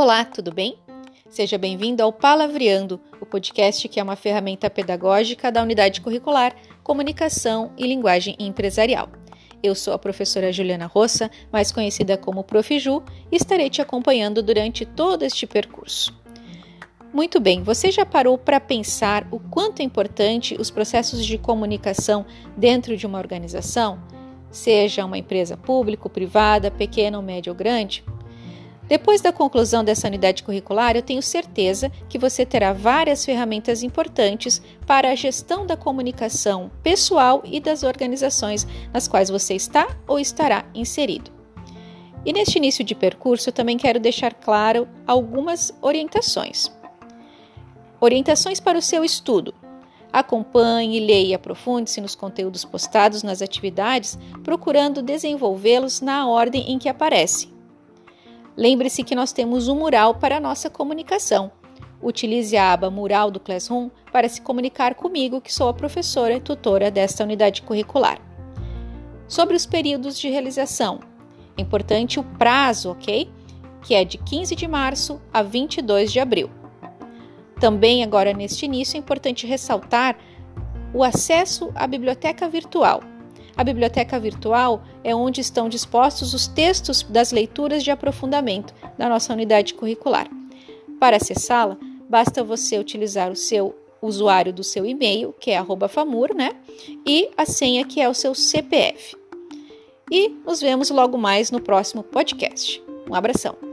Olá, tudo bem? Seja bem-vindo ao Palavreando, o podcast que é uma ferramenta pedagógica da unidade curricular Comunicação e Linguagem Empresarial. Eu sou a professora Juliana Roça, mais conhecida como Prof. Ju, e estarei te acompanhando durante todo este percurso. Muito bem, você já parou para pensar o quanto é importante os processos de comunicação dentro de uma organização? Seja uma empresa pública, privada, pequena ou média ou grande? Depois da conclusão dessa unidade curricular, eu tenho certeza que você terá várias ferramentas importantes para a gestão da comunicação pessoal e das organizações nas quais você está ou estará inserido. E neste início de percurso, eu também quero deixar claro algumas orientações. Orientações para o seu estudo. Acompanhe, leia e aprofunde-se nos conteúdos postados nas atividades, procurando desenvolvê-los na ordem em que aparecem. Lembre-se que nós temos um mural para nossa comunicação. Utilize a aba Mural do Classroom para se comunicar comigo, que sou a professora e tutora desta unidade curricular. Sobre os períodos de realização, é importante o prazo, ok? Que é de 15 de março a 22 de abril. Também, agora neste início, é importante ressaltar o acesso à biblioteca virtual. A biblioteca virtual é onde estão dispostos os textos das leituras de aprofundamento da nossa unidade curricular. Para acessá-la, basta você utilizar o seu usuário do seu e-mail, que é @famur, né? E a senha que é o seu CPF. E nos vemos logo mais no próximo podcast. Um abração.